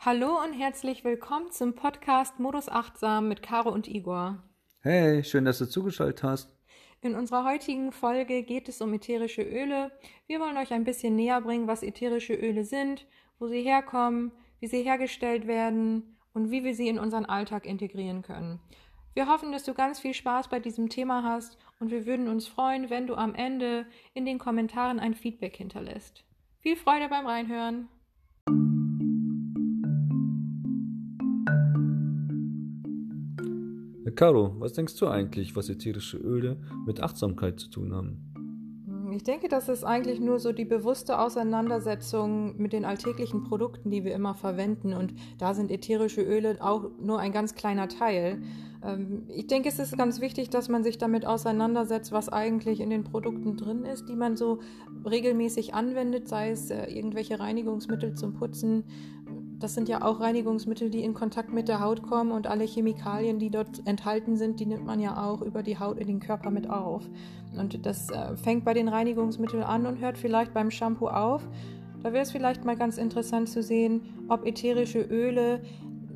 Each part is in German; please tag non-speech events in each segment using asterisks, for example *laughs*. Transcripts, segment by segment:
Hallo und herzlich willkommen zum Podcast Modus Achtsam mit Caro und Igor. Hey, schön, dass du zugeschaltet hast. In unserer heutigen Folge geht es um ätherische Öle. Wir wollen euch ein bisschen näher bringen, was ätherische Öle sind, wo sie herkommen, wie sie hergestellt werden und wie wir sie in unseren Alltag integrieren können. Wir hoffen, dass du ganz viel Spaß bei diesem Thema hast und wir würden uns freuen, wenn du am Ende in den Kommentaren ein Feedback hinterlässt. Viel Freude beim Reinhören! Caro, was denkst du eigentlich, was ätherische Öle mit Achtsamkeit zu tun haben? Ich denke, das ist eigentlich nur so die bewusste Auseinandersetzung mit den alltäglichen Produkten, die wir immer verwenden. Und da sind ätherische Öle auch nur ein ganz kleiner Teil. Ähm, ich denke, es ist ganz wichtig, dass man sich damit auseinandersetzt, was eigentlich in den Produkten drin ist, die man so regelmäßig anwendet, sei es äh, irgendwelche Reinigungsmittel zum Putzen, das sind ja auch Reinigungsmittel, die in Kontakt mit der Haut kommen und alle Chemikalien, die dort enthalten sind, die nimmt man ja auch über die Haut in den Körper mit auf. Und das äh, fängt bei den Reinigungsmitteln an und hört vielleicht beim Shampoo auf. Da wäre es vielleicht mal ganz interessant zu sehen, ob ätherische Öle,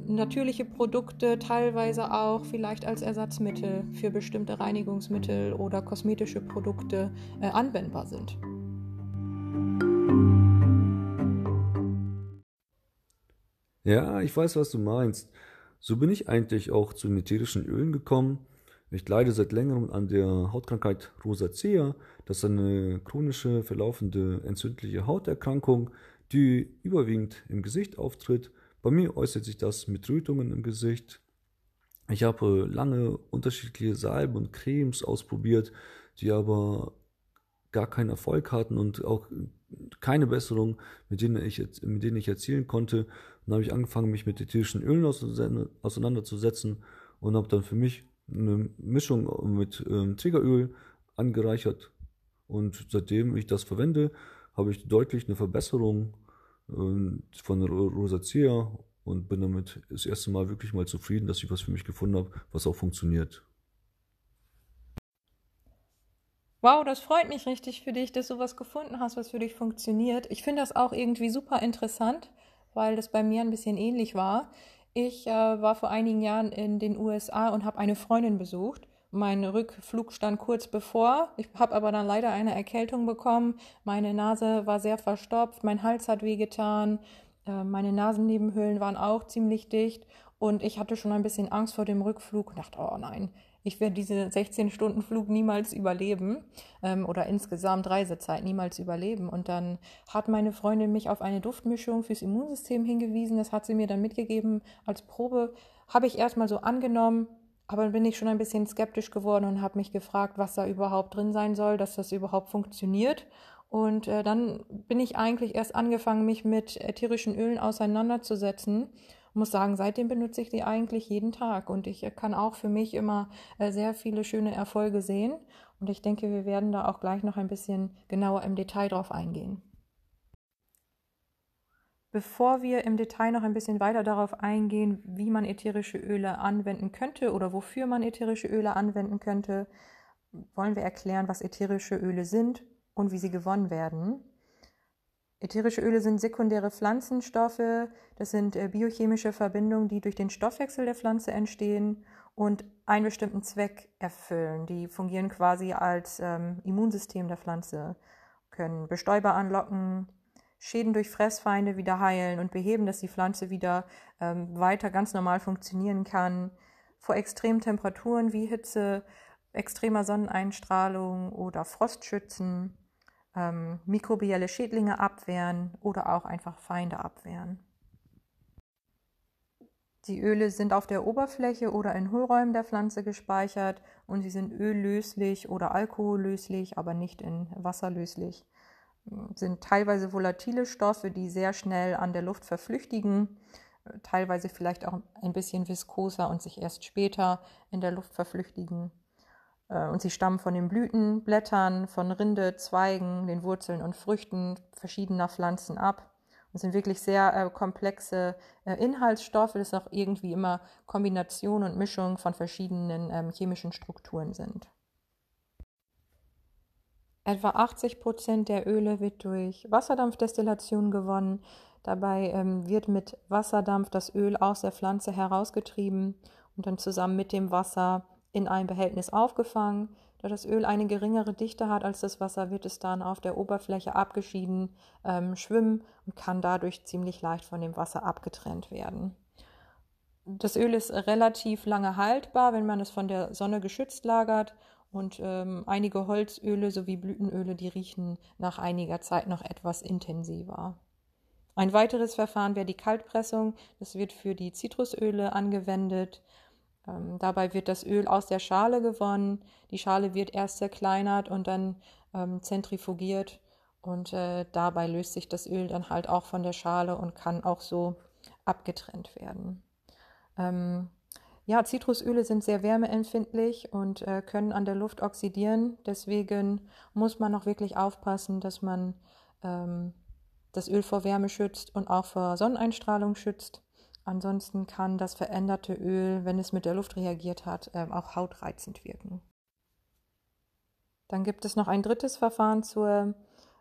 natürliche Produkte teilweise auch vielleicht als Ersatzmittel für bestimmte Reinigungsmittel oder kosmetische Produkte äh, anwendbar sind. Ja, ich weiß, was du meinst. So bin ich eigentlich auch zu ätherischen Ölen gekommen. Ich leide seit längerem an der Hautkrankheit Rosacea. Das ist eine chronische, verlaufende entzündliche Hauterkrankung, die überwiegend im Gesicht auftritt. Bei mir äußert sich das mit Rötungen im Gesicht. Ich habe lange unterschiedliche Salben und Cremes ausprobiert, die aber gar keinen Erfolg hatten und auch keine Besserung, mit denen ich, mit denen ich erzielen konnte. Dann habe ich angefangen, mich mit ätherischen Ölen auseinanderzusetzen und habe dann für mich eine Mischung mit ähm, Trägeröl angereichert. Und seitdem ich das verwende, habe ich deutlich eine Verbesserung ähm, von Rosacea und bin damit das erste Mal wirklich mal zufrieden, dass ich was für mich gefunden habe, was auch funktioniert. Wow, das freut mich richtig für dich, dass du was gefunden hast, was für dich funktioniert. Ich finde das auch irgendwie super interessant, weil das bei mir ein bisschen ähnlich war. Ich äh, war vor einigen Jahren in den USA und habe eine Freundin besucht. Mein Rückflug stand kurz bevor. Ich habe aber dann leider eine Erkältung bekommen. Meine Nase war sehr verstopft, mein Hals hat wehgetan, äh, meine Nasennebenhöhlen waren auch ziemlich dicht und ich hatte schon ein bisschen Angst vor dem Rückflug und dachte, oh nein, ich werde diese 16-Stunden-Flug niemals überleben ähm, oder insgesamt Reisezeit niemals überleben. Und dann hat meine Freundin mich auf eine Duftmischung fürs Immunsystem hingewiesen. Das hat sie mir dann mitgegeben als Probe. Habe ich erstmal so angenommen, aber dann bin ich schon ein bisschen skeptisch geworden und habe mich gefragt, was da überhaupt drin sein soll, dass das überhaupt funktioniert. Und äh, dann bin ich eigentlich erst angefangen, mich mit ätherischen Ölen auseinanderzusetzen muss sagen, seitdem benutze ich die eigentlich jeden Tag und ich kann auch für mich immer äh, sehr viele schöne Erfolge sehen und ich denke, wir werden da auch gleich noch ein bisschen genauer im Detail drauf eingehen. Bevor wir im Detail noch ein bisschen weiter darauf eingehen, wie man ätherische Öle anwenden könnte oder wofür man ätherische Öle anwenden könnte, wollen wir erklären, was ätherische Öle sind und wie sie gewonnen werden. Ätherische Öle sind sekundäre Pflanzenstoffe. Das sind äh, biochemische Verbindungen, die durch den Stoffwechsel der Pflanze entstehen und einen bestimmten Zweck erfüllen. Die fungieren quasi als ähm, Immunsystem der Pflanze, können Bestäuber anlocken, Schäden durch Fressfeinde wieder heilen und beheben, dass die Pflanze wieder ähm, weiter ganz normal funktionieren kann. Vor extremen Temperaturen wie Hitze, extremer Sonneneinstrahlung oder Frost schützen ähm, mikrobielle Schädlinge abwehren oder auch einfach Feinde abwehren. Die Öle sind auf der Oberfläche oder in Hohlräumen der Pflanze gespeichert und sie sind öllöslich oder alkohollöslich, aber nicht in Wasser löslich. Sind teilweise volatile Stoffe, die sehr schnell an der Luft verflüchtigen, teilweise vielleicht auch ein bisschen viskoser und sich erst später in der Luft verflüchtigen. Äh, und sie stammen von den Blüten, Blättern, von Rinde, Zweigen, den Wurzeln und Früchten verschiedener Pflanzen ab. Und sind wirklich sehr äh, komplexe äh, Inhaltsstoffe, das auch irgendwie immer Kombination und Mischung von verschiedenen ähm, chemischen Strukturen sind. Etwa 80 Prozent der Öle wird durch Wasserdampfdestillation gewonnen. Dabei ähm, wird mit Wasserdampf das Öl aus der Pflanze herausgetrieben und dann zusammen mit dem Wasser in ein Behältnis aufgefangen. Da das Öl eine geringere Dichte hat als das Wasser, wird es dann auf der Oberfläche abgeschieden ähm, schwimmen und kann dadurch ziemlich leicht von dem Wasser abgetrennt werden. Das Öl ist relativ lange haltbar, wenn man es von der Sonne geschützt lagert. Und ähm, einige Holzöle sowie Blütenöle, die riechen nach einiger Zeit noch etwas intensiver. Ein weiteres Verfahren wäre die Kaltpressung. Das wird für die Zitrusöle angewendet. Ähm, dabei wird das Öl aus der Schale gewonnen. Die Schale wird erst zerkleinert und dann ähm, zentrifugiert. Und äh, dabei löst sich das Öl dann halt auch von der Schale und kann auch so abgetrennt werden. Ähm, ja, Zitrusöle sind sehr wärmeempfindlich und äh, können an der Luft oxidieren. Deswegen muss man auch wirklich aufpassen, dass man ähm, das Öl vor Wärme schützt und auch vor Sonneneinstrahlung schützt. Ansonsten kann das veränderte Öl, wenn es mit der Luft reagiert hat, ähm, auch hautreizend wirken. Dann gibt es noch ein drittes Verfahren zur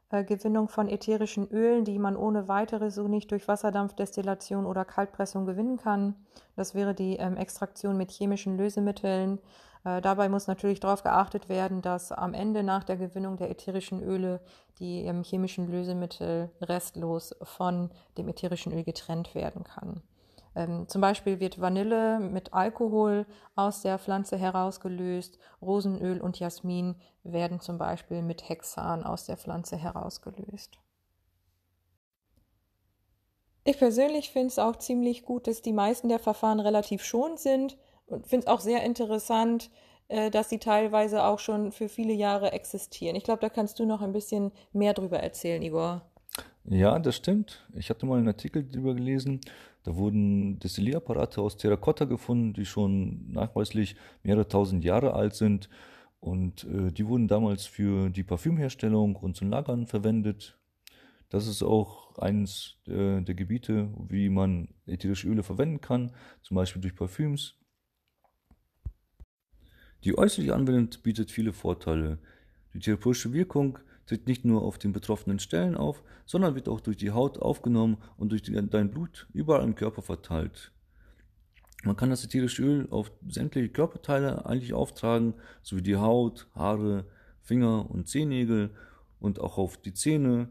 äh, Gewinnung von ätherischen Ölen, die man ohne weitere so nicht durch Wasserdampfdestillation oder Kaltpressung gewinnen kann. Das wäre die ähm, Extraktion mit chemischen Lösemitteln. Äh, dabei muss natürlich darauf geachtet werden, dass am Ende nach der Gewinnung der ätherischen Öle die ähm, chemischen Lösemittel restlos von dem ätherischen Öl getrennt werden kann. Ähm, zum Beispiel wird Vanille mit Alkohol aus der Pflanze herausgelöst. Rosenöl und Jasmin werden zum Beispiel mit Hexan aus der Pflanze herausgelöst. Ich persönlich finde es auch ziemlich gut, dass die meisten der Verfahren relativ schonend sind und finde es auch sehr interessant, äh, dass sie teilweise auch schon für viele Jahre existieren. Ich glaube, da kannst du noch ein bisschen mehr drüber erzählen, Igor. Ja, das stimmt. Ich hatte mal einen Artikel darüber gelesen. Da wurden Destillierapparate aus Terrakotta gefunden, die schon nachweislich mehrere tausend Jahre alt sind. Und äh, die wurden damals für die Parfümherstellung und zum Lagern verwendet. Das ist auch eines äh, der Gebiete, wie man ätherische Öle verwenden kann, zum Beispiel durch Parfüms. Die äußerliche Anwendung bietet viele Vorteile. Die therapeutische Wirkung tritt nicht nur auf den betroffenen Stellen auf, sondern wird auch durch die Haut aufgenommen und durch dein Blut überall im Körper verteilt. Man kann das ätherische Öl auf sämtliche Körperteile eigentlich auftragen, sowie die Haut, Haare, Finger und Zehennägel und auch auf die Zähne.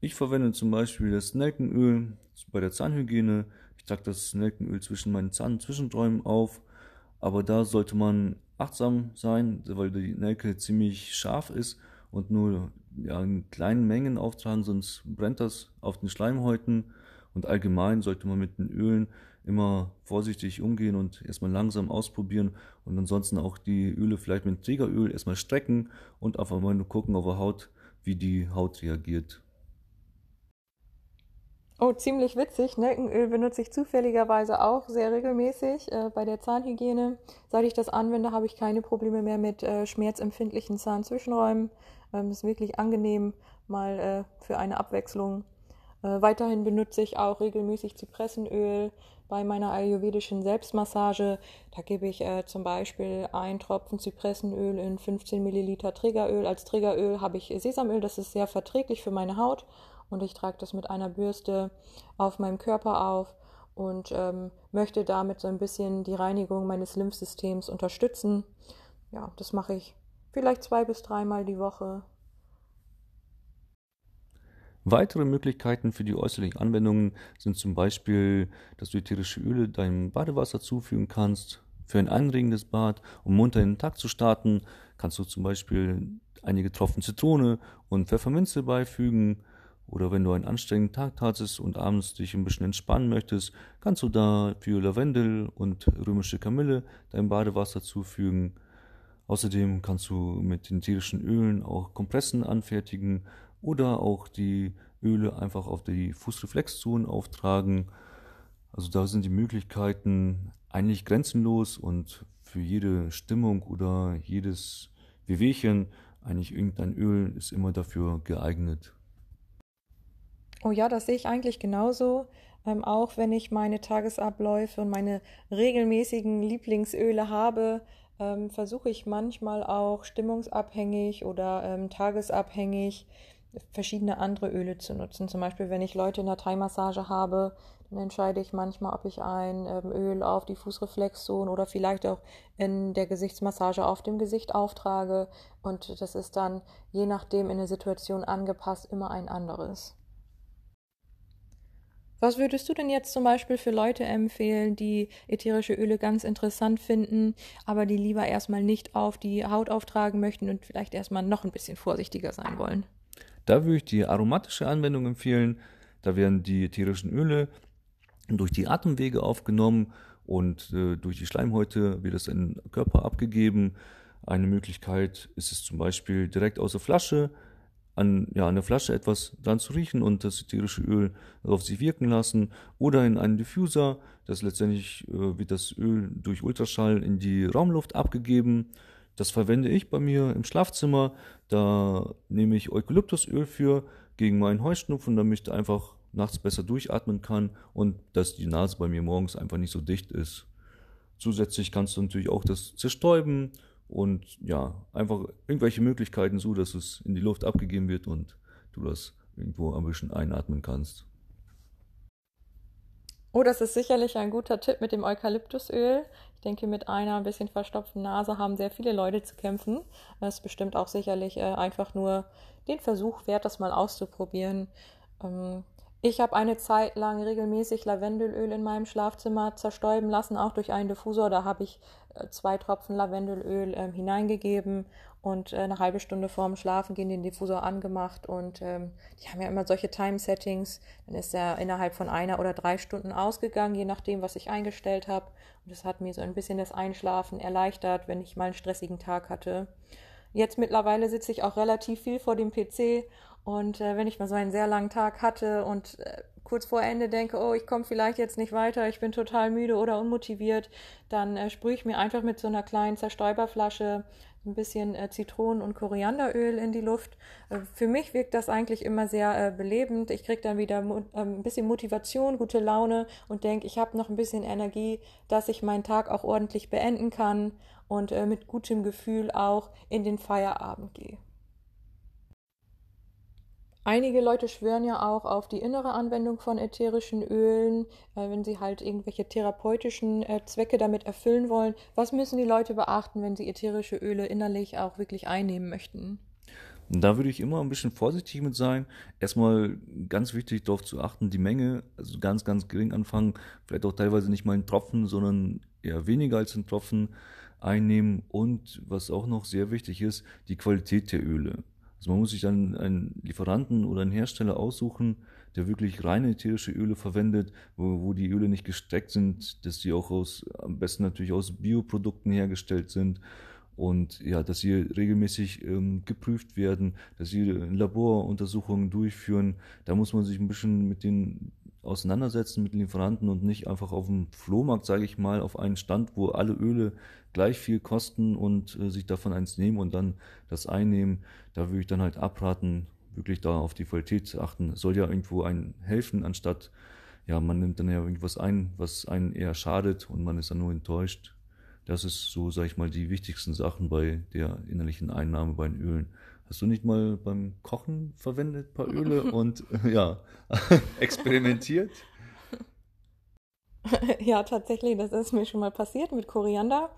Ich verwende zum Beispiel das Nelkenöl bei der Zahnhygiene. Ich trage das Nelkenöl zwischen meinen Zahnzwischenräumen auf, aber da sollte man achtsam sein, weil die Nelke ziemlich scharf ist und nur ja, in kleinen Mengen auftragen, sonst brennt das auf den Schleimhäuten. Und allgemein sollte man mit den Ölen immer vorsichtig umgehen und erstmal langsam ausprobieren und ansonsten auch die Öle vielleicht mit Trägeröl erstmal strecken und einfach mal nur gucken auf der Haut, wie die Haut reagiert. Oh, ziemlich witzig. Nelkenöl benutze ich zufälligerweise auch sehr regelmäßig äh, bei der Zahnhygiene. Seit ich das anwende, habe ich keine Probleme mehr mit äh, schmerzempfindlichen Zahnzwischenräumen. Ähm, ist wirklich angenehm, mal äh, für eine Abwechslung. Äh, weiterhin benutze ich auch regelmäßig Zypressenöl bei meiner ayurvedischen Selbstmassage. Da gebe ich äh, zum Beispiel einen Tropfen Zypressenöl in 15 Milliliter Trägeröl. Als Trägeröl habe ich Sesamöl, das ist sehr verträglich für meine Haut. Und ich trage das mit einer Bürste auf meinem Körper auf und ähm, möchte damit so ein bisschen die Reinigung meines Lymphsystems unterstützen. Ja, das mache ich vielleicht zwei bis dreimal die Woche. Weitere Möglichkeiten für die äußerlichen Anwendungen sind zum Beispiel, dass du ätherische Öle deinem Badewasser zufügen kannst. Für ein anregendes Bad, um munter in den Tag zu starten, kannst du zum Beispiel einige Tropfen Zitrone und Pfefferminze beifügen. Oder wenn du einen anstrengenden Tag hattest und abends dich ein bisschen entspannen möchtest, kannst du da für Lavendel und römische Kamille dein Badewasser zufügen. Außerdem kannst du mit den tierischen Ölen auch Kompressen anfertigen oder auch die Öle einfach auf die Fußreflexzonen auftragen. Also da sind die Möglichkeiten eigentlich grenzenlos und für jede Stimmung oder jedes Wehwehchen eigentlich irgendein Öl ist immer dafür geeignet. Oh ja, das sehe ich eigentlich genauso. Ähm, auch wenn ich meine Tagesabläufe und meine regelmäßigen Lieblingsöle habe, ähm, versuche ich manchmal auch stimmungsabhängig oder ähm, tagesabhängig verschiedene andere Öle zu nutzen. Zum Beispiel, wenn ich Leute in der Thai-Massage habe, dann entscheide ich manchmal, ob ich ein ähm, Öl auf die Fußreflexzone oder vielleicht auch in der Gesichtsmassage auf dem Gesicht auftrage. Und das ist dann je nachdem in der Situation angepasst immer ein anderes. Was würdest du denn jetzt zum Beispiel für Leute empfehlen, die ätherische Öle ganz interessant finden, aber die lieber erstmal nicht auf die Haut auftragen möchten und vielleicht erstmal noch ein bisschen vorsichtiger sein wollen? Da würde ich die aromatische Anwendung empfehlen. Da werden die ätherischen Öle durch die Atemwege aufgenommen und äh, durch die Schleimhäute wird es in den Körper abgegeben. Eine Möglichkeit ist es zum Beispiel direkt aus der Flasche an, ja, an der Flasche etwas dran zu riechen und das ätherische Öl auf sich wirken lassen oder in einen Diffuser. Das letztendlich äh, wird das Öl durch Ultraschall in die Raumluft abgegeben. Das verwende ich bei mir im Schlafzimmer. Da nehme ich Eukalyptusöl für gegen meinen Heuschnupfen, damit ich einfach nachts besser durchatmen kann und dass die Nase bei mir morgens einfach nicht so dicht ist. Zusätzlich kannst du natürlich auch das zerstäuben und ja, einfach irgendwelche Möglichkeiten so, dass es in die Luft abgegeben wird und du das irgendwo ein bisschen einatmen kannst. Oh, das ist sicherlich ein guter Tipp mit dem Eukalyptusöl. Ich denke, mit einer ein bisschen verstopften Nase haben sehr viele Leute zu kämpfen. Es ist bestimmt auch sicherlich äh, einfach nur den Versuch wert, das mal auszuprobieren. Ähm, ich habe eine Zeit lang regelmäßig Lavendelöl in meinem Schlafzimmer zerstäuben lassen, auch durch einen Diffusor. Da habe ich äh, zwei Tropfen Lavendelöl ähm, hineingegeben und äh, eine halbe Stunde vorm Schlafen gehen den Diffusor angemacht. Und ähm, die haben ja immer solche Time-Settings. Dann ist er innerhalb von einer oder drei Stunden ausgegangen, je nachdem, was ich eingestellt habe. Und das hat mir so ein bisschen das Einschlafen erleichtert, wenn ich mal einen stressigen Tag hatte. Jetzt mittlerweile sitze ich auch relativ viel vor dem PC und äh, wenn ich mal so einen sehr langen Tag hatte und äh, kurz vor Ende denke, oh, ich komme vielleicht jetzt nicht weiter, ich bin total müde oder unmotiviert, dann äh, sprühe ich mir einfach mit so einer kleinen Zerstäuberflasche ein bisschen äh, Zitronen- und Korianderöl in die Luft. Äh, für mich wirkt das eigentlich immer sehr äh, belebend. Ich kriege dann wieder äh, ein bisschen Motivation, gute Laune und denke, ich habe noch ein bisschen Energie, dass ich meinen Tag auch ordentlich beenden kann und äh, mit gutem Gefühl auch in den Feierabend gehe. Einige Leute schwören ja auch auf die innere Anwendung von ätherischen Ölen, äh, wenn sie halt irgendwelche therapeutischen äh, Zwecke damit erfüllen wollen. Was müssen die Leute beachten, wenn sie ätherische Öle innerlich auch wirklich einnehmen möchten? Da würde ich immer ein bisschen vorsichtig mit sein. Erstmal ganz wichtig darauf zu achten, die Menge, also ganz, ganz gering anfangen, vielleicht auch teilweise nicht mal einen Tropfen, sondern eher weniger als einen Tropfen einnehmen. Und was auch noch sehr wichtig ist, die Qualität der Öle. Also man muss sich dann einen Lieferanten oder einen Hersteller aussuchen, der wirklich reine ätherische Öle verwendet, wo, wo die Öle nicht gesteckt sind, dass die auch aus, am besten natürlich aus Bioprodukten hergestellt sind und ja, dass sie regelmäßig ähm, geprüft werden, dass sie Laboruntersuchungen durchführen. Da muss man sich ein bisschen mit den auseinandersetzen mit Lieferanten und nicht einfach auf dem Flohmarkt, sage ich mal, auf einen Stand, wo alle Öle gleich viel kosten und äh, sich davon eins nehmen und dann das einnehmen. Da würde ich dann halt abraten, wirklich da auf die Qualität zu achten. Soll ja irgendwo einen helfen, anstatt, ja, man nimmt dann ja irgendwas ein, was einen eher schadet und man ist dann nur enttäuscht. Das ist so, sage ich mal, die wichtigsten Sachen bei der innerlichen Einnahme bei den Ölen. Hast du nicht mal beim Kochen verwendet, ein paar *laughs* Öle und ja, *laughs* experimentiert? *laughs* Ja, tatsächlich, das ist mir schon mal passiert mit Koriander.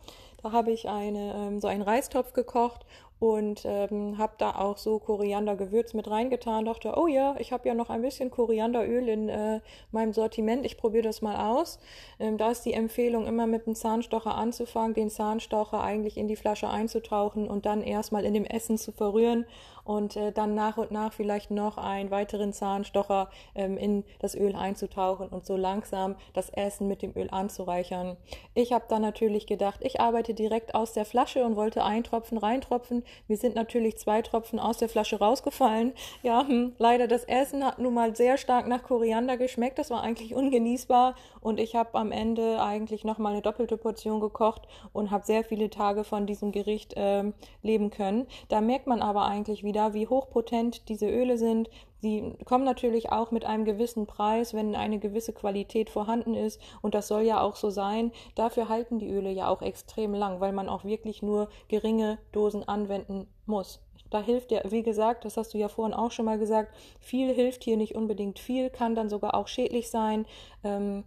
Da habe ich eine, ähm, so einen Reistopf gekocht und ähm, habe da auch so Koriandergewürz mit reingetan. Dachte, oh ja, ich habe ja noch ein bisschen Korianderöl in äh, meinem Sortiment. Ich probiere das mal aus. Ähm, da ist die Empfehlung, immer mit dem Zahnstocher anzufangen, den Zahnstocher eigentlich in die Flasche einzutauchen und dann erstmal in dem Essen zu verrühren und äh, dann nach und nach vielleicht noch einen weiteren Zahnstocher ähm, in das Öl einzutauchen und so langsam das Essen mit dem Öl anzureichern. Ich habe dann natürlich gedacht, ich arbeite direkt aus der Flasche und wollte einen Tropfen reintropfen. Mir sind natürlich zwei Tropfen aus der Flasche rausgefallen. Ja, hm, leider das Essen hat nun mal sehr stark nach Koriander geschmeckt. Das war eigentlich ungenießbar und ich habe am Ende eigentlich noch mal eine doppelte Portion gekocht und habe sehr viele Tage von diesem Gericht äh, leben können. Da merkt man aber eigentlich wieder, wie hochpotent diese Öle sind. Sie kommen natürlich auch mit einem gewissen Preis, wenn eine gewisse Qualität vorhanden ist. Und das soll ja auch so sein. Dafür halten die Öle ja auch extrem lang, weil man auch wirklich nur geringe Dosen anwenden muss. Da hilft ja, wie gesagt, das hast du ja vorhin auch schon mal gesagt, viel hilft hier nicht unbedingt viel, kann dann sogar auch schädlich sein. Ähm,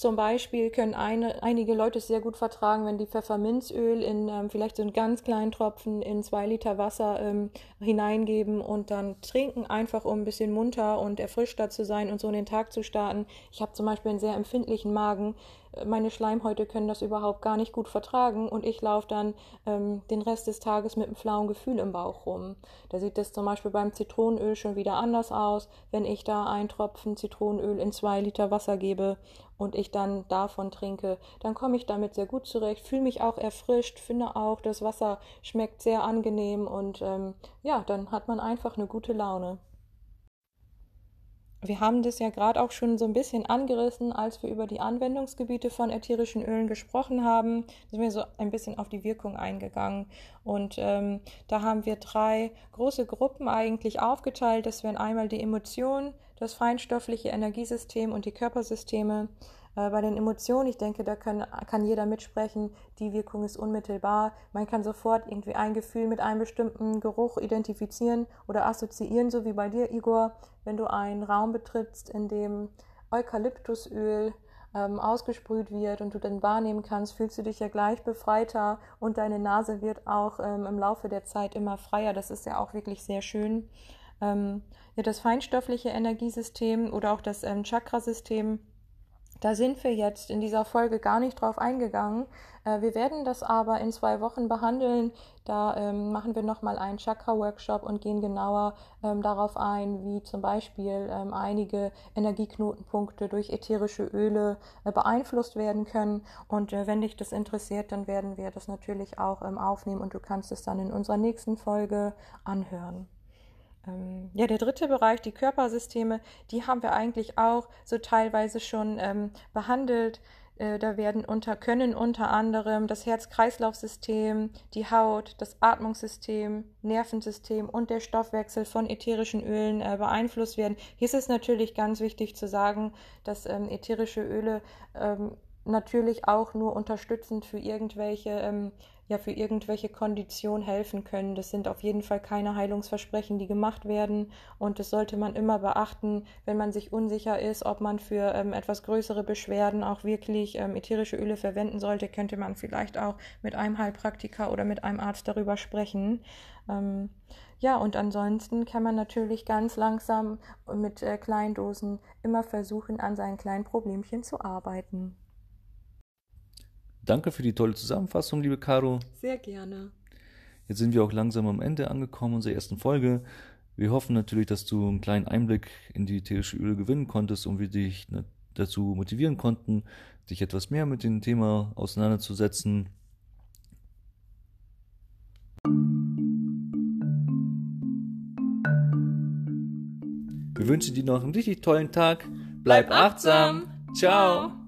zum Beispiel können eine, einige Leute es sehr gut vertragen, wenn die Pfefferminzöl in ähm, vielleicht so einen ganz kleinen Tropfen in zwei Liter Wasser ähm, hineingeben und dann trinken, einfach um ein bisschen munter und erfrischter zu sein und so in den Tag zu starten. Ich habe zum Beispiel einen sehr empfindlichen Magen meine Schleimhäute können das überhaupt gar nicht gut vertragen und ich laufe dann ähm, den Rest des Tages mit einem flauen Gefühl im Bauch rum. Da sieht es zum Beispiel beim Zitronenöl schon wieder anders aus, wenn ich da einen Tropfen Zitronenöl in zwei Liter Wasser gebe und ich dann davon trinke, dann komme ich damit sehr gut zurecht, fühle mich auch erfrischt, finde auch, das Wasser schmeckt sehr angenehm und ähm, ja, dann hat man einfach eine gute Laune wir haben das ja gerade auch schon so ein bisschen angerissen, als wir über die Anwendungsgebiete von ätherischen Ölen gesprochen haben. Da sind wir so ein bisschen auf die Wirkung eingegangen. Und ähm, da haben wir drei große Gruppen eigentlich aufgeteilt. Das wären einmal die Emotionen, das feinstoffliche Energiesystem und die Körpersysteme. Äh, bei den Emotionen, ich denke, da kann, kann jeder mitsprechen, die Wirkung ist unmittelbar. Man kann sofort irgendwie ein Gefühl mit einem bestimmten Geruch identifizieren oder assoziieren, so wie bei dir, Igor, wenn du einen Raum betrittst, in dem Eukalyptusöl ähm, ausgesprüht wird und du dann wahrnehmen kannst, fühlst du dich ja gleich befreiter und deine Nase wird auch ähm, im Laufe der Zeit immer freier. Das ist ja auch wirklich sehr schön. Ähm, ja, das feinstoffliche Energiesystem oder auch das ähm, Chakrasystem da sind wir jetzt in dieser Folge gar nicht drauf eingegangen. Äh, wir werden das aber in zwei Wochen behandeln. Da ähm, machen wir nochmal einen Chakra-Workshop und gehen genauer ähm, darauf ein, wie zum Beispiel ähm, einige Energieknotenpunkte durch ätherische Öle äh, beeinflusst werden können. Und äh, wenn dich das interessiert, dann werden wir das natürlich auch ähm, aufnehmen und du kannst es dann in unserer nächsten Folge anhören. Ähm, ja, der dritte Bereich, die Körpersysteme, die haben wir eigentlich auch so teilweise schon ähm, behandelt. Äh, da werden unter, können unter anderem das Herz-Kreislauf-System, die Haut, das Atmungssystem, Nervensystem und der Stoffwechsel von ätherischen Ölen äh, beeinflusst werden. Hier ist es natürlich ganz wichtig zu sagen, dass ähm, ätherische Öle ähm, natürlich auch nur unterstützend für irgendwelche ähm, ja für irgendwelche Konditionen helfen können. Das sind auf jeden Fall keine Heilungsversprechen, die gemacht werden. Und das sollte man immer beachten, wenn man sich unsicher ist, ob man für ähm, etwas größere Beschwerden auch wirklich ähm, ätherische Öle verwenden sollte, könnte man vielleicht auch mit einem Heilpraktiker oder mit einem Arzt darüber sprechen. Ähm, ja, und ansonsten kann man natürlich ganz langsam mit äh, Kleindosen immer versuchen, an seinen kleinen Problemchen zu arbeiten. Danke für die tolle Zusammenfassung, liebe Caro. Sehr gerne. Jetzt sind wir auch langsam am Ende angekommen unserer ersten Folge. Wir hoffen natürlich, dass du einen kleinen Einblick in die ätherische Öle gewinnen konntest und wir dich dazu motivieren konnten, dich etwas mehr mit dem Thema auseinanderzusetzen. Wir wünschen dir noch einen richtig tollen Tag. Bleib, Bleib achtsam. achtsam. Ciao.